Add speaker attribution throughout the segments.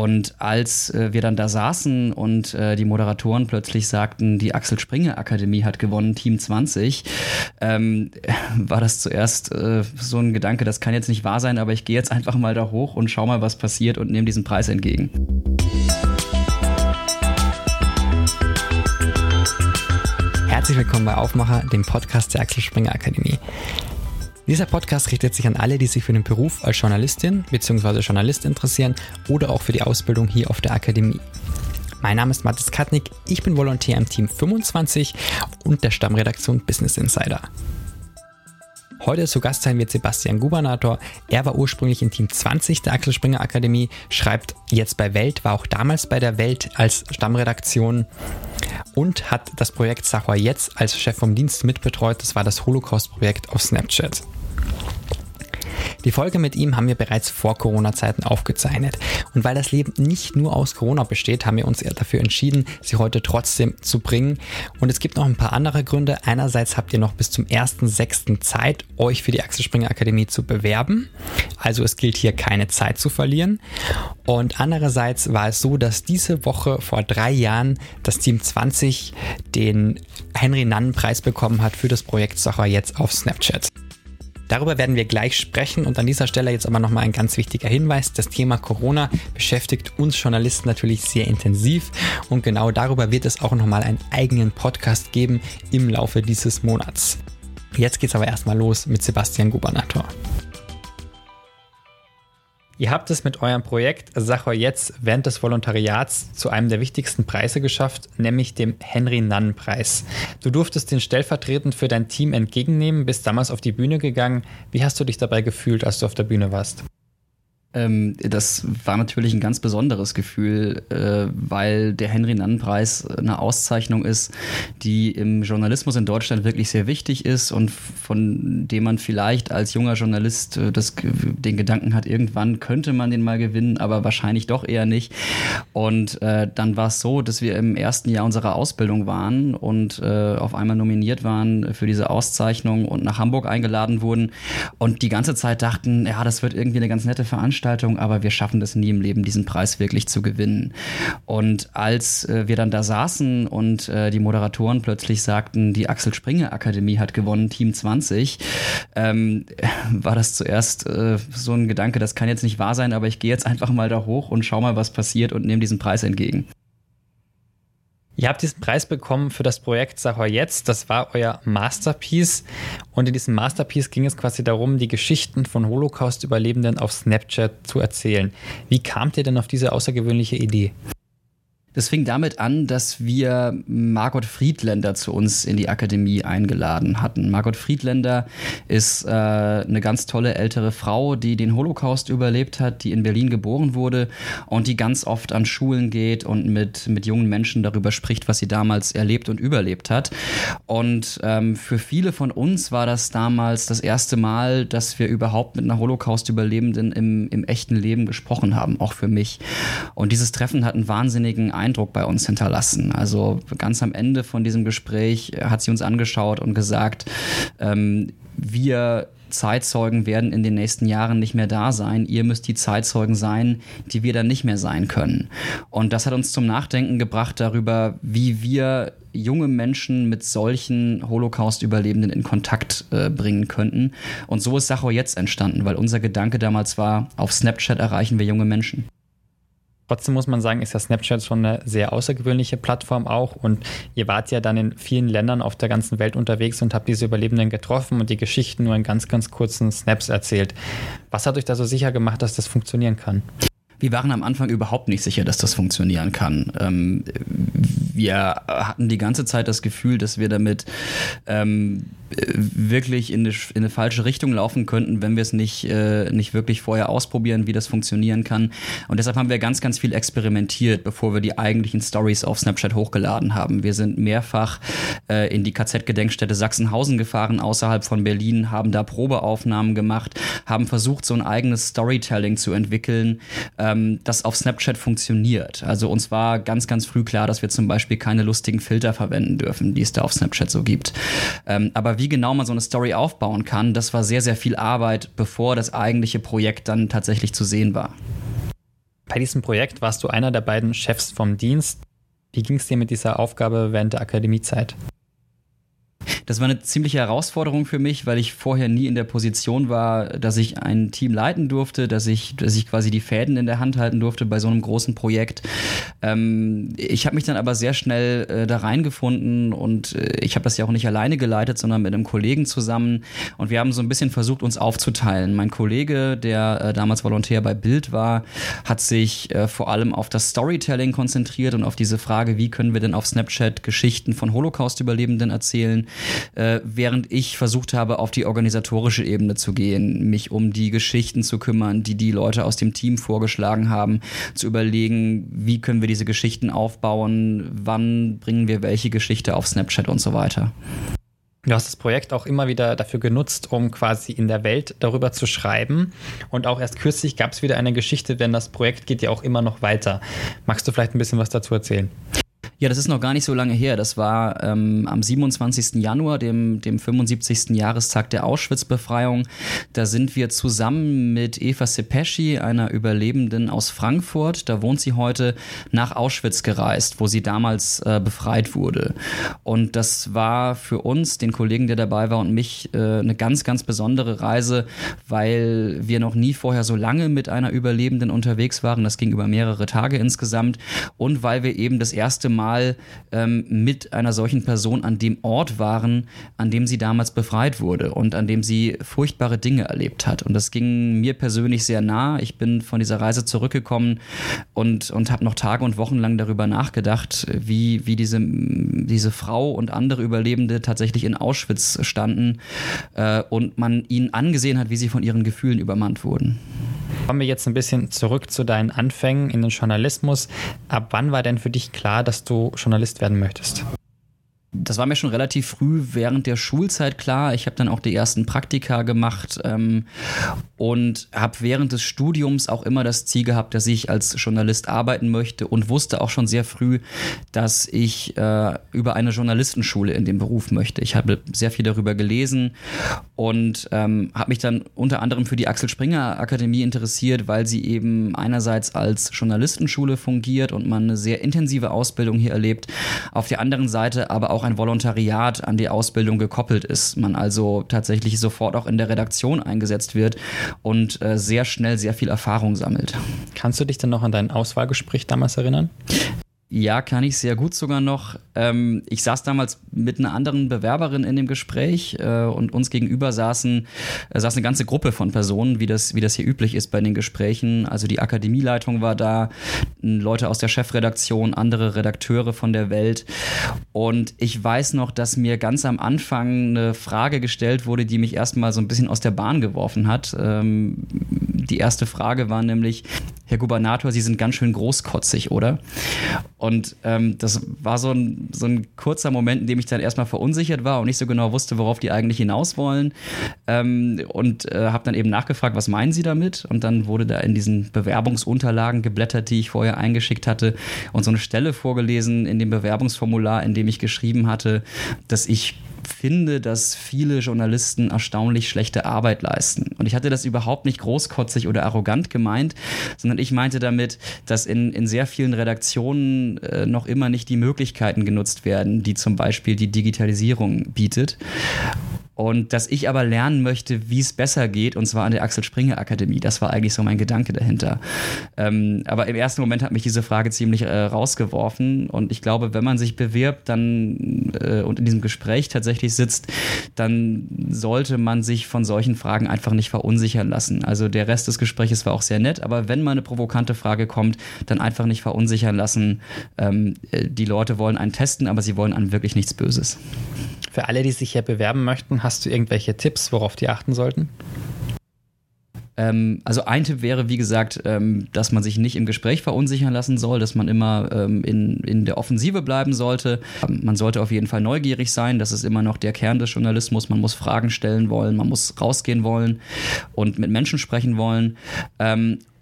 Speaker 1: Und als äh, wir dann da saßen und äh, die Moderatoren plötzlich sagten, die Axel Springer Akademie hat gewonnen, Team 20, ähm, war das zuerst äh, so ein Gedanke, das kann jetzt nicht wahr sein, aber ich gehe jetzt einfach mal da hoch und schau mal, was passiert und nehme diesen Preis entgegen.
Speaker 2: Herzlich willkommen bei Aufmacher, dem Podcast der Axel Springer Akademie. Dieser Podcast richtet sich an alle, die sich für den Beruf als Journalistin bzw. Journalist interessieren oder auch für die Ausbildung hier auf der Akademie. Mein Name ist Mathis Katnick, ich bin Volontär im Team 25 und der Stammredaktion Business Insider. Heute zu Gast sein wird Sebastian Gubernator. Er war ursprünglich in Team 20 der Axel Springer Akademie, schreibt jetzt bei Welt, war auch damals bei der Welt als Stammredaktion und hat das Projekt Sachwa jetzt als Chef vom Dienst mitbetreut. Das war das Holocaust-Projekt auf Snapchat. Die Folge mit ihm haben wir bereits vor Corona-Zeiten aufgezeichnet. Und weil das Leben nicht nur aus Corona besteht, haben wir uns dafür entschieden, sie heute trotzdem zu bringen. Und es gibt noch ein paar andere Gründe. Einerseits habt ihr noch bis zum 1.6. Zeit, euch für die Axel Springer Akademie zu bewerben. Also es gilt hier keine Zeit zu verlieren. Und andererseits war es so, dass diese Woche vor drei Jahren das Team 20 den Henry Nannen Preis bekommen hat für das Projekt Sacher jetzt auf Snapchat. Darüber werden wir gleich sprechen und an dieser Stelle jetzt aber nochmal ein ganz wichtiger Hinweis. Das Thema Corona beschäftigt uns Journalisten natürlich sehr intensiv und genau darüber wird es auch nochmal einen eigenen Podcast geben im Laufe dieses Monats. Jetzt geht's aber erstmal los mit Sebastian Gubernator. Ihr habt es mit eurem Projekt Sacher jetzt während des Volontariats zu einem der wichtigsten Preise geschafft, nämlich dem Henry Nunn Preis. Du durftest den stellvertretend für dein Team entgegennehmen, bist damals auf die Bühne gegangen. Wie hast du dich dabei gefühlt, als du auf der Bühne warst?
Speaker 1: Ähm, das war natürlich ein ganz besonderes Gefühl, äh, weil der Henry-Nannen-Preis eine Auszeichnung ist, die im Journalismus in Deutschland wirklich sehr wichtig ist und von dem man vielleicht als junger Journalist äh, das, den Gedanken hat, irgendwann könnte man den mal gewinnen, aber wahrscheinlich doch eher nicht. Und äh, dann war es so, dass wir im ersten Jahr unserer Ausbildung waren und äh, auf einmal nominiert waren für diese Auszeichnung und nach Hamburg eingeladen wurden und die ganze Zeit dachten, ja, das wird irgendwie eine ganz nette Veranstaltung Veranstaltung, aber wir schaffen das nie im Leben, diesen Preis wirklich zu gewinnen. Und als äh, wir dann da saßen und äh, die Moderatoren plötzlich sagten, die Axel Springer Akademie hat gewonnen, Team 20, ähm, war das zuerst äh, so ein Gedanke, das kann jetzt nicht wahr sein, aber ich gehe jetzt einfach mal da hoch und schau mal, was passiert und nehme diesen Preis entgegen.
Speaker 2: Ihr habt diesen Preis bekommen für das Projekt Sachor jetzt. Das war euer Masterpiece. Und in diesem Masterpiece ging es quasi darum, die Geschichten von Holocaust-Überlebenden auf Snapchat zu erzählen. Wie kamt ihr denn auf diese außergewöhnliche Idee?
Speaker 1: Das fing damit an, dass wir Margot Friedländer zu uns in die Akademie eingeladen hatten. Margot Friedländer ist äh, eine ganz tolle ältere Frau, die den Holocaust überlebt hat, die in Berlin geboren wurde und die ganz oft an Schulen geht und mit, mit jungen Menschen darüber spricht, was sie damals erlebt und überlebt hat. Und ähm, für viele von uns war das damals das erste Mal, dass wir überhaupt mit einer Holocaust-Überlebenden im, im echten Leben gesprochen haben, auch für mich. Und dieses Treffen hat einen wahnsinnigen Eindruck bei uns hinterlassen. Also ganz am Ende von diesem Gespräch hat sie uns angeschaut und gesagt, ähm, wir Zeitzeugen werden in den nächsten Jahren nicht mehr da sein. Ihr müsst die Zeitzeugen sein, die wir dann nicht mehr sein können. Und das hat uns zum Nachdenken gebracht darüber, wie wir junge Menschen mit solchen Holocaust-Überlebenden in Kontakt äh, bringen könnten. Und so ist Sacho jetzt entstanden, weil unser Gedanke damals war, auf Snapchat erreichen wir junge Menschen.
Speaker 2: Trotzdem muss man sagen, ist ja Snapchat schon eine sehr außergewöhnliche Plattform auch. Und ihr wart ja dann in vielen Ländern auf der ganzen Welt unterwegs und habt diese Überlebenden getroffen und die Geschichten nur in ganz, ganz kurzen Snaps erzählt. Was hat euch da so sicher gemacht, dass das funktionieren kann?
Speaker 1: Wir waren am Anfang überhaupt nicht sicher, dass das funktionieren kann. Ähm, wir hatten die ganze Zeit das Gefühl, dass wir damit ähm, wirklich in eine, in eine, falsche Richtung laufen könnten, wenn wir es nicht, äh, nicht wirklich vorher ausprobieren, wie das funktionieren kann. Und deshalb haben wir ganz, ganz viel experimentiert, bevor wir die eigentlichen Stories auf Snapchat hochgeladen haben. Wir sind mehrfach äh, in die KZ-Gedenkstätte Sachsenhausen gefahren, außerhalb von Berlin, haben da Probeaufnahmen gemacht, haben versucht, so ein eigenes Storytelling zu entwickeln, ähm, das auf Snapchat funktioniert. Also uns war ganz, ganz früh klar, dass wir zum Beispiel keine lustigen Filter verwenden dürfen, die es da auf Snapchat so gibt. Ähm, aber wie genau man so eine Story aufbauen kann, das war sehr, sehr viel Arbeit, bevor das eigentliche Projekt dann tatsächlich zu sehen war.
Speaker 2: Bei diesem Projekt warst du einer der beiden Chefs vom Dienst. Wie ging es dir mit dieser Aufgabe während der Akademiezeit?
Speaker 1: Das war eine ziemliche Herausforderung für mich, weil ich vorher nie in der Position war, dass ich ein Team leiten durfte, dass ich, dass ich quasi die Fäden in der Hand halten durfte bei so einem großen Projekt. Ähm, ich habe mich dann aber sehr schnell äh, da reingefunden und äh, ich habe das ja auch nicht alleine geleitet, sondern mit einem Kollegen zusammen. Und wir haben so ein bisschen versucht, uns aufzuteilen. Mein Kollege, der äh, damals Volontär bei Bild war, hat sich äh, vor allem auf das Storytelling konzentriert und auf diese Frage, wie können wir denn auf Snapchat Geschichten von Holocaust-Überlebenden erzählen äh, während ich versucht habe, auf die organisatorische Ebene zu gehen, mich um die Geschichten zu kümmern, die die Leute aus dem Team vorgeschlagen haben, zu überlegen, wie können wir diese Geschichten aufbauen, wann bringen wir welche Geschichte auf Snapchat und so weiter.
Speaker 2: Du hast das Projekt auch immer wieder dafür genutzt, um quasi in der Welt darüber zu schreiben. Und auch erst kürzlich gab es wieder eine Geschichte, denn das Projekt geht ja auch immer noch weiter. Magst du vielleicht ein bisschen was dazu erzählen?
Speaker 1: Ja, das ist noch gar nicht so lange her. Das war ähm, am 27. Januar, dem, dem 75. Jahrestag der Auschwitz-Befreiung. Da sind wir zusammen mit Eva Sepeschi, einer Überlebenden aus Frankfurt, da wohnt sie heute, nach Auschwitz gereist, wo sie damals äh, befreit wurde. Und das war für uns, den Kollegen, der dabei war und mich, äh, eine ganz, ganz besondere Reise, weil wir noch nie vorher so lange mit einer Überlebenden unterwegs waren. Das ging über mehrere Tage insgesamt. Und weil wir eben das erste Mal Mal ähm, mit einer solchen Person an dem Ort waren, an dem sie damals befreit wurde und an dem sie furchtbare Dinge erlebt hat. Und das ging mir persönlich sehr nah. Ich bin von dieser Reise zurückgekommen und, und habe noch Tage und Wochen lang darüber nachgedacht, wie, wie diese, diese Frau und andere Überlebende tatsächlich in Auschwitz standen äh, und man ihnen angesehen hat, wie sie von ihren Gefühlen übermannt wurden.
Speaker 2: Kommen wir jetzt ein bisschen zurück zu deinen Anfängen in den Journalismus. Ab wann war denn für dich klar, dass du Journalist werden möchtest?
Speaker 1: Das war mir schon relativ früh während der Schulzeit klar. Ich habe dann auch die ersten Praktika gemacht ähm, und habe während des Studiums auch immer das Ziel gehabt, dass ich als Journalist arbeiten möchte und wusste auch schon sehr früh, dass ich äh, über eine Journalistenschule in dem Beruf möchte. Ich habe sehr viel darüber gelesen und ähm, habe mich dann unter anderem für die Axel Springer Akademie interessiert, weil sie eben einerseits als Journalistenschule fungiert und man eine sehr intensive Ausbildung hier erlebt, auf der anderen Seite aber auch auch ein Volontariat an die Ausbildung gekoppelt ist. Man also tatsächlich sofort auch in der Redaktion eingesetzt wird und äh, sehr schnell sehr viel Erfahrung sammelt.
Speaker 2: Kannst du dich denn noch an dein Auswahlgespräch damals erinnern?
Speaker 1: Ja, kann ich sehr gut sogar noch. Ähm, ich saß damals mit einer anderen Bewerberin in dem Gespräch äh, und uns gegenüber saßen, äh, saß eine ganze Gruppe von Personen, wie das, wie das hier üblich ist bei den Gesprächen. Also die Akademieleitung war da, Leute aus der Chefredaktion, andere Redakteure von der Welt. Und ich weiß noch, dass mir ganz am Anfang eine Frage gestellt wurde, die mich erstmal so ein bisschen aus der Bahn geworfen hat. Ähm, die erste Frage war nämlich, Herr Gubernator, Sie sind ganz schön großkotzig, oder? Und ähm, das war so ein, so ein kurzer Moment, in dem ich dann erstmal verunsichert war und nicht so genau wusste, worauf die eigentlich hinaus wollen. Ähm, und äh, habe dann eben nachgefragt, was meinen Sie damit? Und dann wurde da in diesen Bewerbungsunterlagen geblättert, die ich vorher eingeschickt hatte und so eine Stelle vorgelesen in dem Bewerbungsformular, in dem ich geschrieben hatte, dass ich finde, dass viele Journalisten erstaunlich schlechte Arbeit leisten. Und ich hatte das überhaupt nicht großkotzig oder arrogant gemeint, sondern ich meinte damit, dass in, in sehr vielen Redaktionen äh, noch immer nicht die Möglichkeiten genutzt werden, die zum Beispiel die Digitalisierung bietet. Und dass ich aber lernen möchte, wie es besser geht, und zwar an der Axel Springer Akademie. Das war eigentlich so mein Gedanke dahinter. Ähm, aber im ersten Moment hat mich diese Frage ziemlich äh, rausgeworfen. Und ich glaube, wenn man sich bewirbt dann äh, und in diesem Gespräch tatsächlich sitzt, dann sollte man sich von solchen Fragen einfach nicht verunsichern lassen. Also der Rest des Gesprächs war auch sehr nett, aber wenn mal eine provokante Frage kommt, dann einfach nicht verunsichern lassen. Ähm, äh, die Leute wollen einen testen, aber sie wollen an wirklich nichts Böses.
Speaker 2: Für alle, die sich hier bewerben möchten, hast du irgendwelche Tipps, worauf die achten sollten?
Speaker 1: Ähm, also ein Tipp wäre, wie gesagt, ähm, dass man sich nicht im Gespräch verunsichern lassen soll, dass man immer ähm, in, in der Offensive bleiben sollte. Man sollte auf jeden Fall neugierig sein. Das ist immer noch der Kern des Journalismus. Man muss Fragen stellen wollen, man muss rausgehen wollen und mit Menschen sprechen wollen.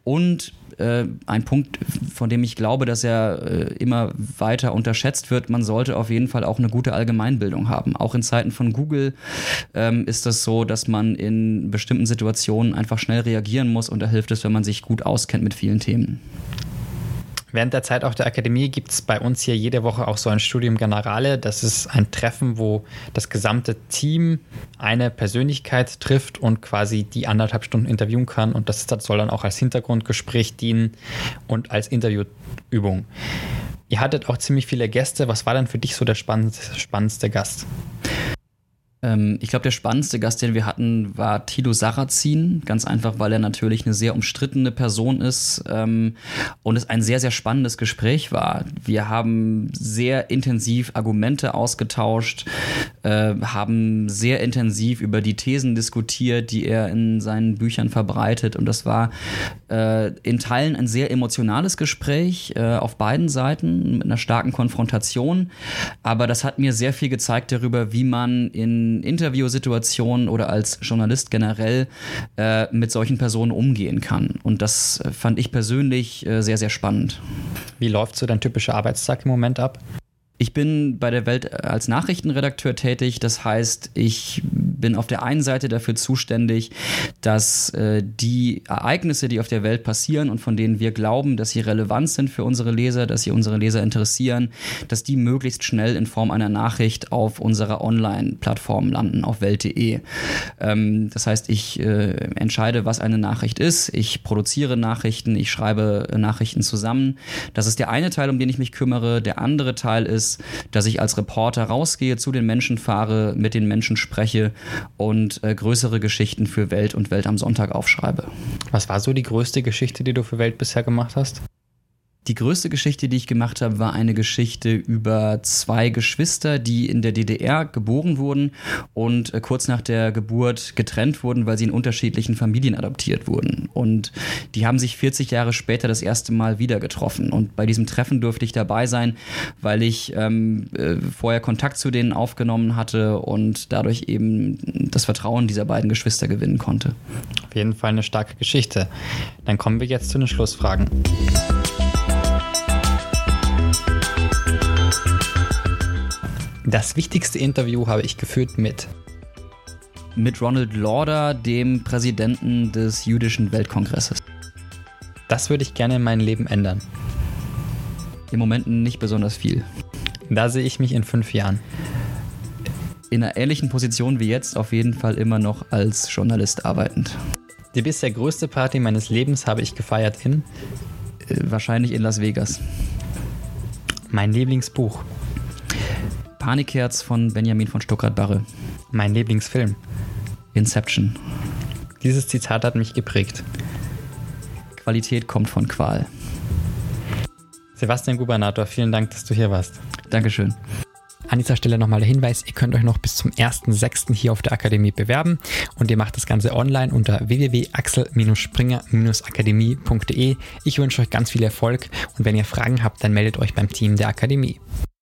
Speaker 1: und äh, ein Punkt, von dem ich glaube, dass er äh, immer weiter unterschätzt wird. Man sollte auf jeden Fall auch eine gute Allgemeinbildung haben. Auch in Zeiten von Google ähm, ist das so, dass man in bestimmten Situationen einfach schnell reagieren muss und da hilft es, wenn man sich gut auskennt mit vielen Themen.
Speaker 2: Während der Zeit auf der Akademie gibt es bei uns hier jede Woche auch so ein Studium Generale. Das ist ein Treffen, wo das gesamte Team eine Persönlichkeit trifft und quasi die anderthalb Stunden interviewen kann. Und das soll dann auch als Hintergrundgespräch dienen und als Interviewübung. Ihr hattet auch ziemlich viele Gäste. Was war denn für dich so der spannendste Gast?
Speaker 1: Ähm, ich glaube, der spannendste Gast, den wir hatten, war Tilo Sarrazin. Ganz einfach, weil er natürlich eine sehr umstrittene Person ist ähm, und es ein sehr, sehr spannendes Gespräch war. Wir haben sehr intensiv Argumente ausgetauscht, äh, haben sehr intensiv über die Thesen diskutiert, die er in seinen Büchern verbreitet. Und das war äh, in Teilen ein sehr emotionales Gespräch äh, auf beiden Seiten mit einer starken Konfrontation. Aber das hat mir sehr viel gezeigt darüber, wie man in Interviewsituationen oder als Journalist generell äh, mit solchen Personen umgehen kann. Und das fand ich persönlich äh, sehr, sehr spannend.
Speaker 2: Wie läuft so dein typischer Arbeitstag im Moment ab?
Speaker 1: Ich bin bei der Welt als Nachrichtenredakteur tätig. Das heißt, ich bin auf der einen Seite dafür zuständig, dass äh, die Ereignisse, die auf der Welt passieren und von denen wir glauben, dass sie relevant sind für unsere Leser, dass sie unsere Leser interessieren, dass die möglichst schnell in Form einer Nachricht auf unserer Online-Plattform landen, auf welt.de. Ähm, das heißt, ich äh, entscheide, was eine Nachricht ist. Ich produziere Nachrichten, ich schreibe Nachrichten zusammen. Das ist der eine Teil, um den ich mich kümmere. Der andere Teil ist, ist, dass ich als Reporter rausgehe, zu den Menschen fahre, mit den Menschen spreche und äh, größere Geschichten für Welt und Welt am Sonntag aufschreibe.
Speaker 2: Was war so die größte Geschichte, die du für Welt bisher gemacht hast?
Speaker 1: Die größte Geschichte, die ich gemacht habe, war eine Geschichte über zwei Geschwister, die in der DDR geboren wurden und äh, kurz nach der Geburt getrennt wurden, weil sie in unterschiedlichen Familien adoptiert wurden. Und die haben sich 40 Jahre später das erste Mal wieder getroffen. Und bei diesem Treffen durfte ich dabei sein, weil ich ähm, äh, vorher Kontakt zu denen aufgenommen hatte und dadurch eben das Vertrauen dieser beiden Geschwister gewinnen konnte.
Speaker 2: Auf jeden Fall eine starke Geschichte. Dann kommen wir jetzt zu den Schlussfragen. Das wichtigste Interview habe ich geführt mit
Speaker 1: mit Ronald Lauder, dem Präsidenten des jüdischen Weltkongresses.
Speaker 2: Das würde ich gerne in meinem Leben ändern.
Speaker 1: Im Moment nicht besonders viel.
Speaker 2: Da sehe ich mich in fünf Jahren.
Speaker 1: In einer ähnlichen Position wie jetzt auf jeden Fall immer noch als Journalist arbeitend.
Speaker 2: Die bisher größte Party meines Lebens habe ich gefeiert in?
Speaker 1: Äh, wahrscheinlich in Las Vegas.
Speaker 2: Mein Lieblingsbuch.
Speaker 1: Panikherz von Benjamin von Stuckrad-Barre.
Speaker 2: Mein Lieblingsfilm.
Speaker 1: Inception.
Speaker 2: Dieses Zitat hat mich geprägt.
Speaker 1: Qualität kommt von Qual.
Speaker 2: Sebastian Gubernator, vielen Dank, dass du hier warst.
Speaker 1: Dankeschön.
Speaker 2: An dieser Stelle nochmal der Hinweis, ihr könnt euch noch bis zum 1.6. hier auf der Akademie bewerben und ihr macht das Ganze online unter www.axel-springer-akademie.de. Ich wünsche euch ganz viel Erfolg und wenn ihr Fragen habt, dann meldet euch beim Team der Akademie.